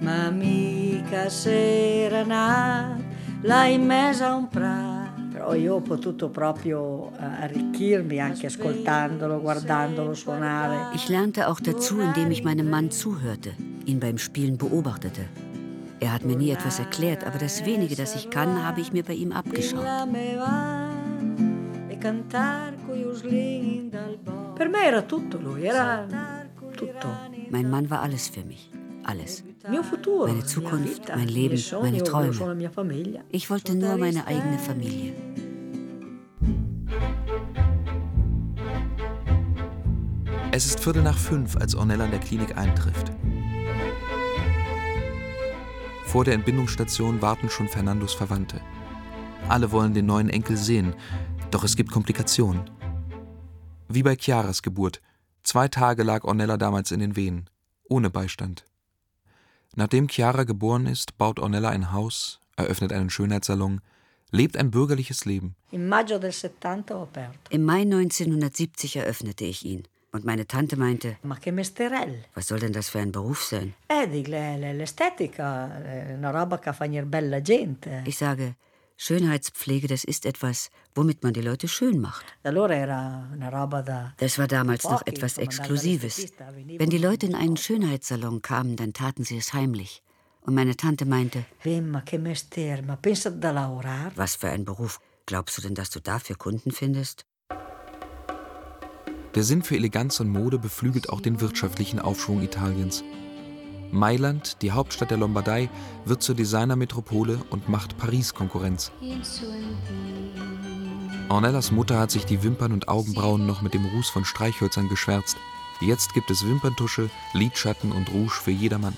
ma mica s'era nat là in mezzo a un prato però io ho potuto proprio eh, arricchirmi anche ascoltandolo, guardandolo suonare. Ich lernte auch dazu, indem ich meinem Mann zuhörte, ihn beim Spielen beobachtete. Er hat mir nie etwas erklärt, aber das wenige, das ich kann, habe ich mir bei ihm abgeschaut. E. Per me era tutto lui, era tutto. Mein Mann war alles für mich. Alles. Meine Zukunft, mein Leben, meine Träume. Ich wollte nur meine eigene Familie. Es ist Viertel nach fünf, als Ornella in der Klinik eintrifft. Vor der Entbindungsstation warten schon Fernandos Verwandte. Alle wollen den neuen Enkel sehen, doch es gibt Komplikationen. Wie bei Chiaras Geburt. Zwei Tage lag Ornella damals in den Wehen, ohne Beistand. Nachdem Chiara geboren ist, baut Ornella ein Haus, eröffnet einen Schönheitssalon, lebt ein bürgerliches Leben. In maggio del 70 ho aperto. Im Mai 1970 eröffnete ich ihn. Und meine Tante meinte, Ma che mesterello! was soll denn das für ein Beruf sein? Eh, bella gente. Ich sage, Schönheitspflege, das ist etwas, womit man die Leute schön macht. Das war damals noch etwas Exklusives. Wenn die Leute in einen Schönheitssalon kamen, dann taten sie es heimlich. Und meine Tante meinte, Eh, was für ein Beruf. Glaubst du denn, dass du dafür Kunden findest? Der Sinn für Eleganz und Mode beflügelt auch den wirtschaftlichen Aufschwung Italiens. Mailand, die Hauptstadt der Lombardei, wird zur Designermetropole und macht Paris Konkurrenz. Ornellas Mutter hat sich die Wimpern und Augenbrauen noch mit dem Ruß von Streichhölzern geschwärzt. Jetzt gibt es Wimperntusche, Lidschatten und Rouge für jedermann.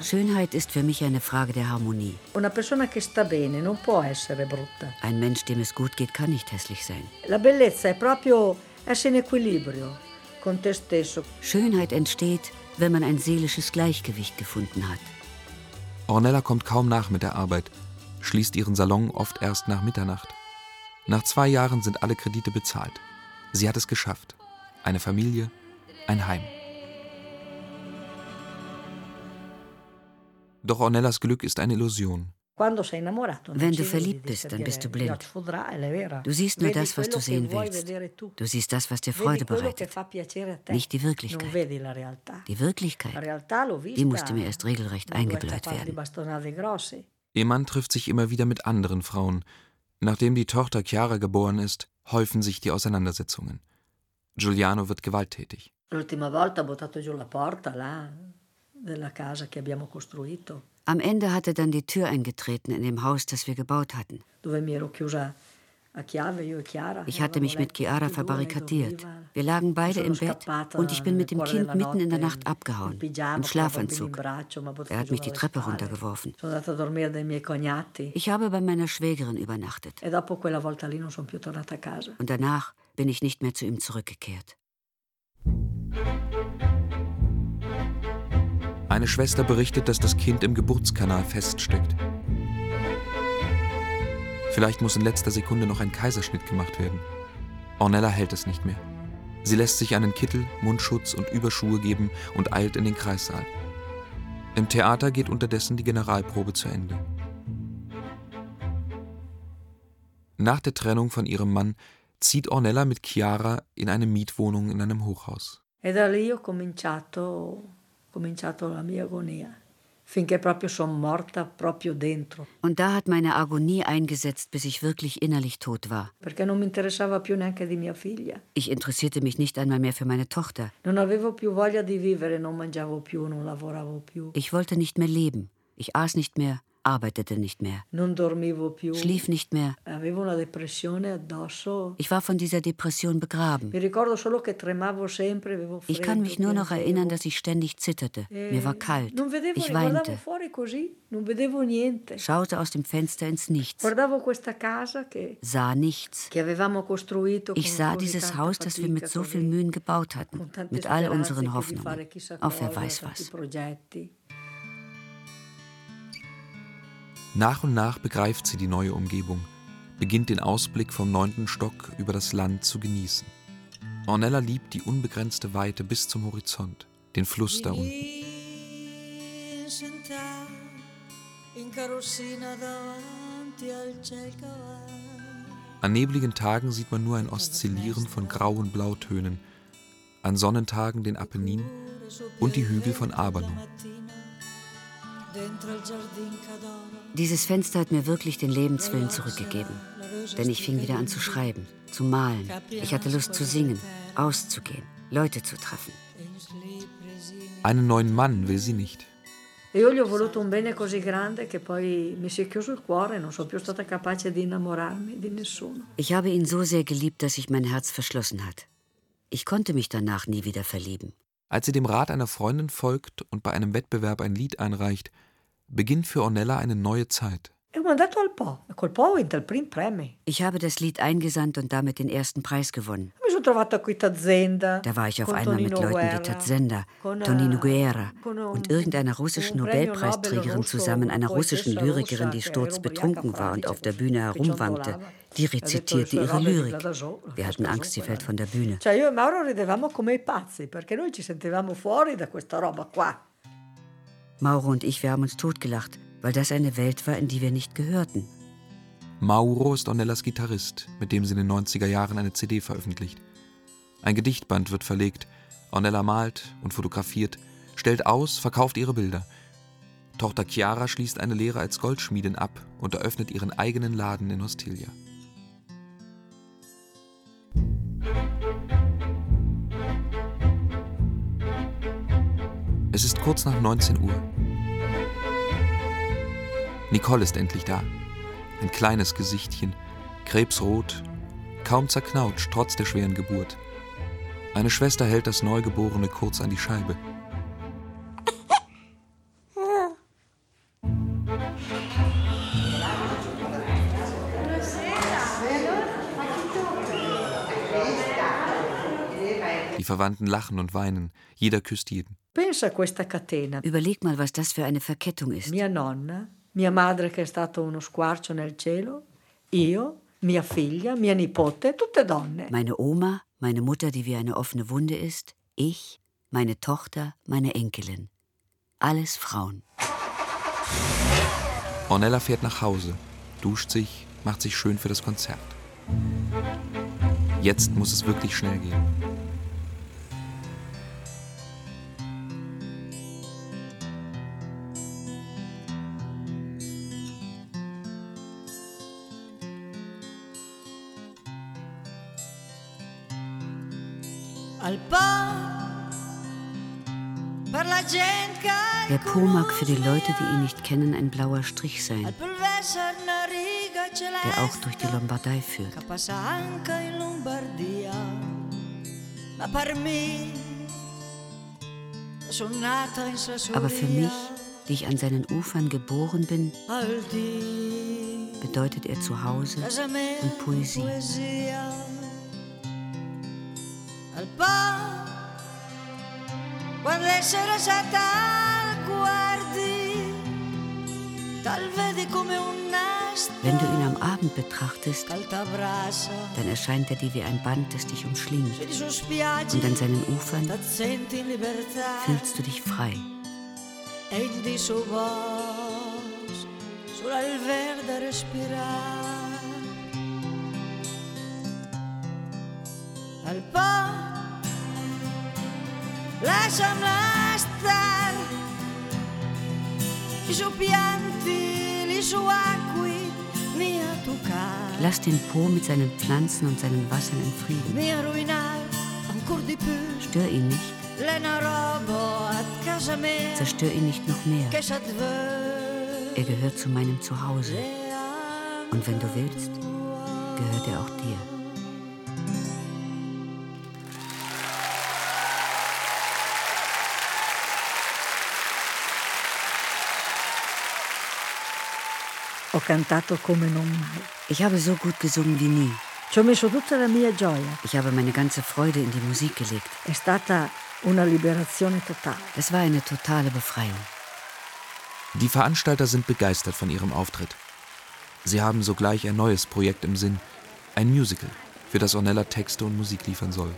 Schönheit ist für mich eine Frage der Harmonie. Una persona che sta bene non può essere brutta. Ein Mensch, dem es gut geht, kann nicht hässlich sein. La bellezza è proprio essere in equilibrio con te stesso. Schönheit entsteht, wenn man ein seelisches Gleichgewicht gefunden hat. Ornella kommt kaum nach mit der Arbeit, schließt ihren Salon oft erst nach Mitternacht. Nach zwei Jahren sind alle Kredite bezahlt. Sie hat es geschafft. Eine Familie, ein Heim. Doch Ornellas Glück ist eine Illusion. Wenn du verliebt bist, dann bist du blind. vero. Du siehst nur das, was du sehen willst. Du siehst das, was dir Freude bereitet. Nicht die Wirklichkeit. Die Wirklichkeit, die musste mir erst regelrecht eingebläut werden. Ihr Mann trifft sich immer wieder mit anderen Frauen. Nachdem die Tochter Chiara geboren ist, häufen sich die Auseinandersetzungen. Giuliano wird gewalttätig. L'ultima volta ha buttato giù la porta là della casa che abbiamo costruito, Am Ende hat er dann die Tür eingetreten in dem Haus, das wir gebaut hatten. dove mi ero chiusa a chiave io e. Ich hatte mich mit Chiara e verbarrikadiert. Wir lagen beide im Bett und ich bin mit dem Kind mitten in der Nacht abgehauen, im Schlafanzug. Er hat mich die Treppe runtergeworfen. Ich habe bei meiner Schwägerin übernachtet e und danach bin ich nicht mehr zu ihm zurückgekehrt. Eine Schwester berichtet, dass das Kind im Geburtskanal feststeckt. Vielleicht muss in letzter Sekunde noch ein Kaiserschnitt gemacht werden. Ornella hält es nicht mehr. Sie lässt sich einen Kittel, Mundschutz und Überschuhe geben und eilt in den Kreissaal. Im Theater geht unterdessen die Generalprobe zu Ende. Nach der Trennung von ihrem Mann zieht Ornella mit Chiara in eine Mietwohnung in einem Hochhaus. E da lì ho cominciato, cominciato la mia agonia, finché proprio sono morta proprio dentro, Und da hat meine Agonie eingesetzt, bis ich wirklich innerlich tot war. perché non mi interessava più neanche di mia figlia. Ich interessierte mich nicht einmal mehr für meine Tochter. Non avevo più voglia di vivere, non mangiavo più, non lavoravo più, Ich wollte nicht mehr leben. Ich aß nicht mehr, arbeitete nicht mehr, schlief nicht mehr. Ich war von dieser Depression begraben. Ich kann mich nur noch erinnern, dass ich ständig zitterte. Mir war kalt. Ich guardavo weinte, schaute aus dem Fenster ins Nichts, sah nichts. Ich sah dieses Haus, das wir mit so viel Mühen gebaut hatten, mit all unseren Hoffnungen, auf wer weiß was. Nach und nach begreift sie die neue Umgebung, beginnt den Ausblick vom neunten Stock über das Land zu genießen. Ornella liebt die unbegrenzte Weite bis zum Horizont, den Fluss da unten. An nebligen Tagen sieht man nur ein Oszillieren von Grau- und Blautönen, an Sonnentagen den Apennin und die Hügel von Abano. Dieses Fenster hat mir wirklich den Lebenswillen zurückgegeben. Denn ich fing wieder an zu schreiben, zu malen. Ich hatte Lust zu singen, auszugehen, Leute zu treffen. Einen neuen Mann will sie nicht. E io gli ho voluto un bene così grande che poi mi si è chiuso il cuore e non sono più stata capace di innamorarmi di nessuno. Ich habe ihn so sehr geliebt, dass sich mein Herz verschlossen hat. Ich konnte mich danach nie wieder verlieben. Als sie dem Rat einer Freundin folgt und bei einem Wettbewerb ein Lied einreicht, beginnt für Ornella eine neue Zeit. Ich habe das Lied eingesandt und damit den ersten Preis gewonnen. Da war ich auf einmal mit Leuten wie con, Tonino eh, Guerra und irgendeiner russischen Nobelpreisträgerin zusammen, einer russischen Lyrikerin, die sturzbetrunken war und auf der Bühne herumwankte. Die rezitierte ihre Lyrik. Wir hatten Angst, sie fällt von der Bühne. E. Mauro und ich, wir haben uns totgelacht, weil das eine Welt war, in die wir nicht gehörten. Mauro ist Ornellas Gitarrist, mit dem sie in den 90er Jahren eine CD veröffentlicht. Ein Gedichtband wird verlegt, Ornella malt und fotografiert, stellt aus, verkauft ihre Bilder. Tochter Chiara schließt eine Lehre als Goldschmiedin ab und eröffnet ihren eigenen Laden in Hostilia. Es ist kurz nach 19 Uhr. Nicole ist endlich da. Ein kleines Gesichtchen, krebsrot, kaum zerknautscht trotz der schweren Geburt. Eine Schwester hält das Neugeborene kurz an die Scheibe. Die Verwandten lachen und weinen, jeder küsst jeden. Überleg mal, was das für eine Verkettung ist. Mia nonna, mia madre che è stato uno squarcio nel cielo, io, mia figlia, mia nipote, tutte donne. Meine Oma, meine Mutter, die wie eine offene Wunde ist, ich, meine Tochter, meine Enkelin. Alles Frauen. Ornella fährt nach Hause, duscht sich, macht sich schön für das Konzert. Jetzt muss es wirklich schnell gehen. Der Po mag für die Leute, die ihn nicht kennen, ein blauer Strich sein, der auch durch die Lombardei führt. Aber für mich, die ich an seinen Ufern geboren bin, bedeutet er Zuhause und Poesie. Al po' quando essere stata guardi, tal vedi come un Wenn du ihn am Abend betrachtest, dann erscheint er dir wie ein Band, das dich umschlingt. Und an seinen Ufern fühlst du dich frei. e stare i suoi pianti suoi acqui mi a toccare Lass den Po mit seinen Pflanzen und seinen Wassern in Frieden. di più Stör ihn nicht, mia zerstör ihn nicht noch mehr. Er gehört zu meinem Zuhause. Und wenn du willst, gehört er auch dir. Ho cantato come non mai. Ich habe so gut gesungen wie nie. Ci ho messo tutta la mia gioia. Ich habe meine ganze Freude in die Musik gelegt. È stata una liberazione totale. Es war eine totale Befreiung. Die Veranstalter sind begeistert von ihrem Auftritt. Sie haben sogleich ein neues Projekt im Sinn, ein Musical, für das Ornella Texte und Musik liefern soll.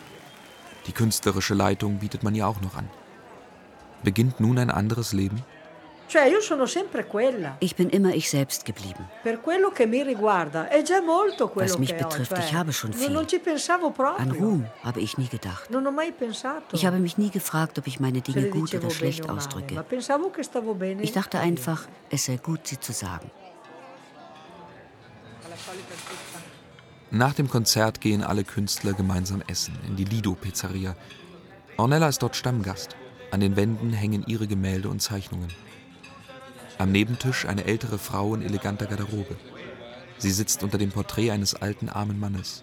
Die künstlerische Leitung bietet man ihr auch noch an. Beginnt nun ein anderes Leben? Ich bin immer ich selbst geblieben. Was mich betrifft, ich habe schon viel. An. Ruhm habe ich nie gedacht. Ich habe mich nie gefragt, ob ich meine Dinge gut oder schlecht ausdrücke. Ich dachte einfach, es sei gut, sie zu sagen. Nach dem Konzert gehen alle Künstler gemeinsam essen in die Lido-Pizzeria. Ornella ist dort Stammgast. An den Wänden hängen ihre Gemälde und Zeichnungen. Am Nebentisch eine ältere Frau in eleganter Garderobe. Sie sitzt unter dem Porträt eines alten armen Mannes.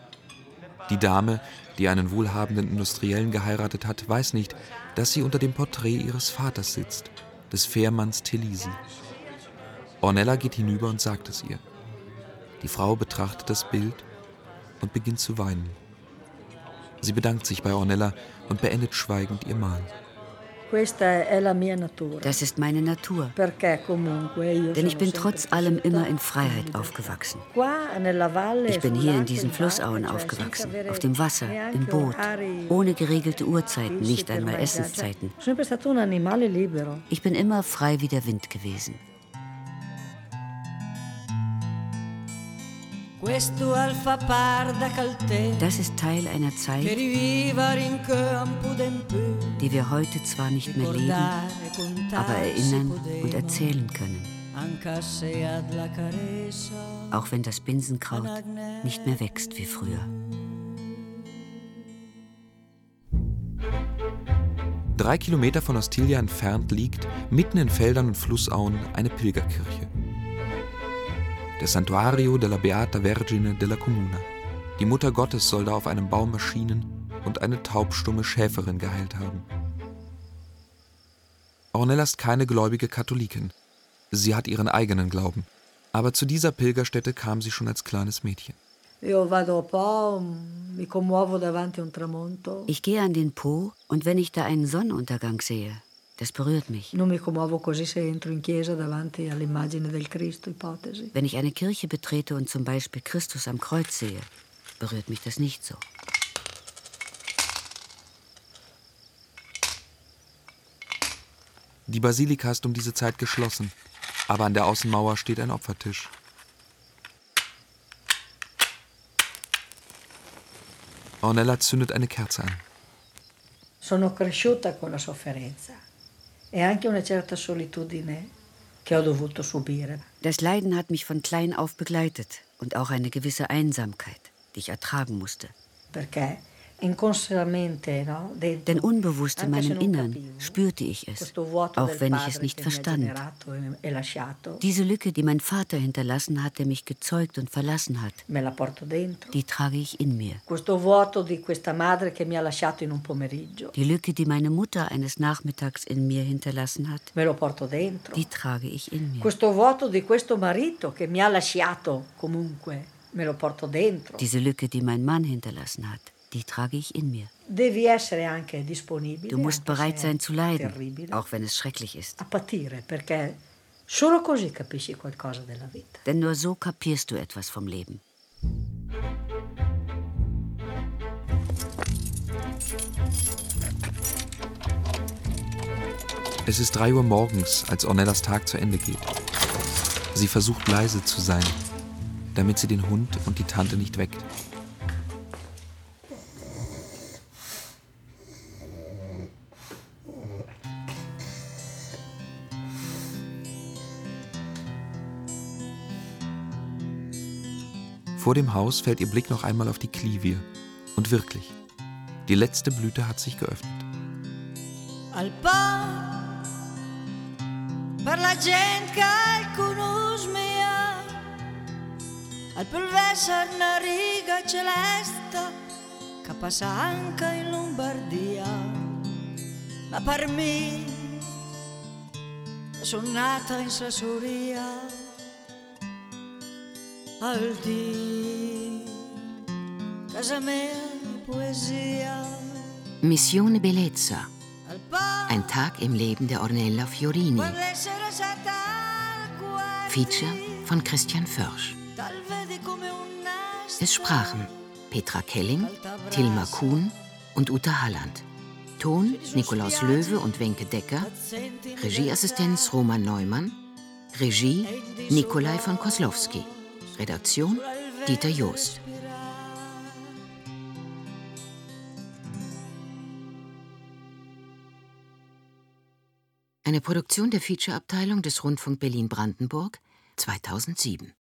Die Dame, die einen wohlhabenden Industriellen geheiratet hat, weiß nicht, dass sie unter dem Porträt ihres Vaters sitzt, des Fährmanns Telisi. Ornella geht hinüber und sagt es ihr. Die Frau betrachtet das Bild und beginnt zu weinen. Sie bedankt sich bei Ornella und beendet schweigend ihr Malen. Das ist meine Natur. Denn ich bin trotz allem immer in Freiheit aufgewachsen. Ich bin hier in diesen Flussauen aufgewachsen, auf dem Wasser, im Boot, ohne geregelte Uhrzeiten, nicht einmal Essenszeiten. Ich bin immer frei wie der Wind gewesen. Das ist Teil einer Zeit, die wir heute zwar nicht mehr leben, aber erinnern und erzählen können, auch wenn das Binsenkraut nicht mehr wächst wie früher. Drei Kilometer von Ostiglia entfernt liegt, mitten in Feldern und Flussauen, eine Pilgerkirche. Der Santuario della Beata Vergine della Comuna. Die Mutter Gottes soll da auf einem Baum erschienen und eine taubstumme Schäferin geheilt haben. Ornella ist keine gläubige Katholikin. Sie hat ihren eigenen Glauben. Aber zu dieser Pilgerstätte kam sie schon als kleines Mädchen. Ich gehe an den Po und wenn ich da einen Sonnenuntergang sehe, das berührt mich. Wenn ich eine Kirche betrete und zum Beispiel Christus am Kreuz sehe, berührt mich das nicht so. Die Basilika ist um diese Zeit geschlossen, aber an der Außenmauer steht ein Opfertisch. Ornella zündet eine Kerze an. Sono cresciuta con la sofferenza e anche una certa solitudine che ho dovuto subire. Das Leiden hat mich von klein auf begleitet und auch eine gewisse Einsamkeit, die ich ertragen musste. Perché Denn unbewusst in meinem Innern spürte ich es, auch wenn ich es nicht verstand. e- Diese Lücke, die mein Vater hinterlassen hat, der mich gezeugt und verlassen hat, die trage ich in mir. Die Lücke, die meine Mutter eines Nachmittags in mir hinterlassen hat, die trage ich in mir. Questo vuoto di questo marito che mi ha lasciato comunque, me lo porto dentro. Diese Lücke, die mein Mann hinterlassen hat, die trage ich in mir. Du musst bereit sein zu leiden, auch wenn es schrecklich ist. Denn nur so kapierst du etwas vom Leben. Es ist 3 Uhr morgens, als Ornellas Tag zu Ende geht. Sie versucht leise zu sein, damit sie den Hund und die Tante nicht weckt. Dem Haus fällt ihr Blick noch einmal auf die Klivie. Und wirklich, die letzte Blüte hat sich geöffnet. al per la gent que el conus mia al polvesser una riga celesta che passa anche in Lombardia ma per me sono nata in Sassuria al di casa mia di poesia Missione Bellezza. Ein Tag im Leben der Ornella Fiorini. Feature von Christian Försch. Es sprachen Petra Kelling, Tilma Kuhn und Uta Halland. Ton Nikolaus Löwe und Wenke Decker. Regieassistenz Roman Neumann. Regie Nikolai von Koslowski. Redaktion Dieter Joost. Eine Produktion der Featureabteilung des Rundfunk Berlin-Brandenburg 2007.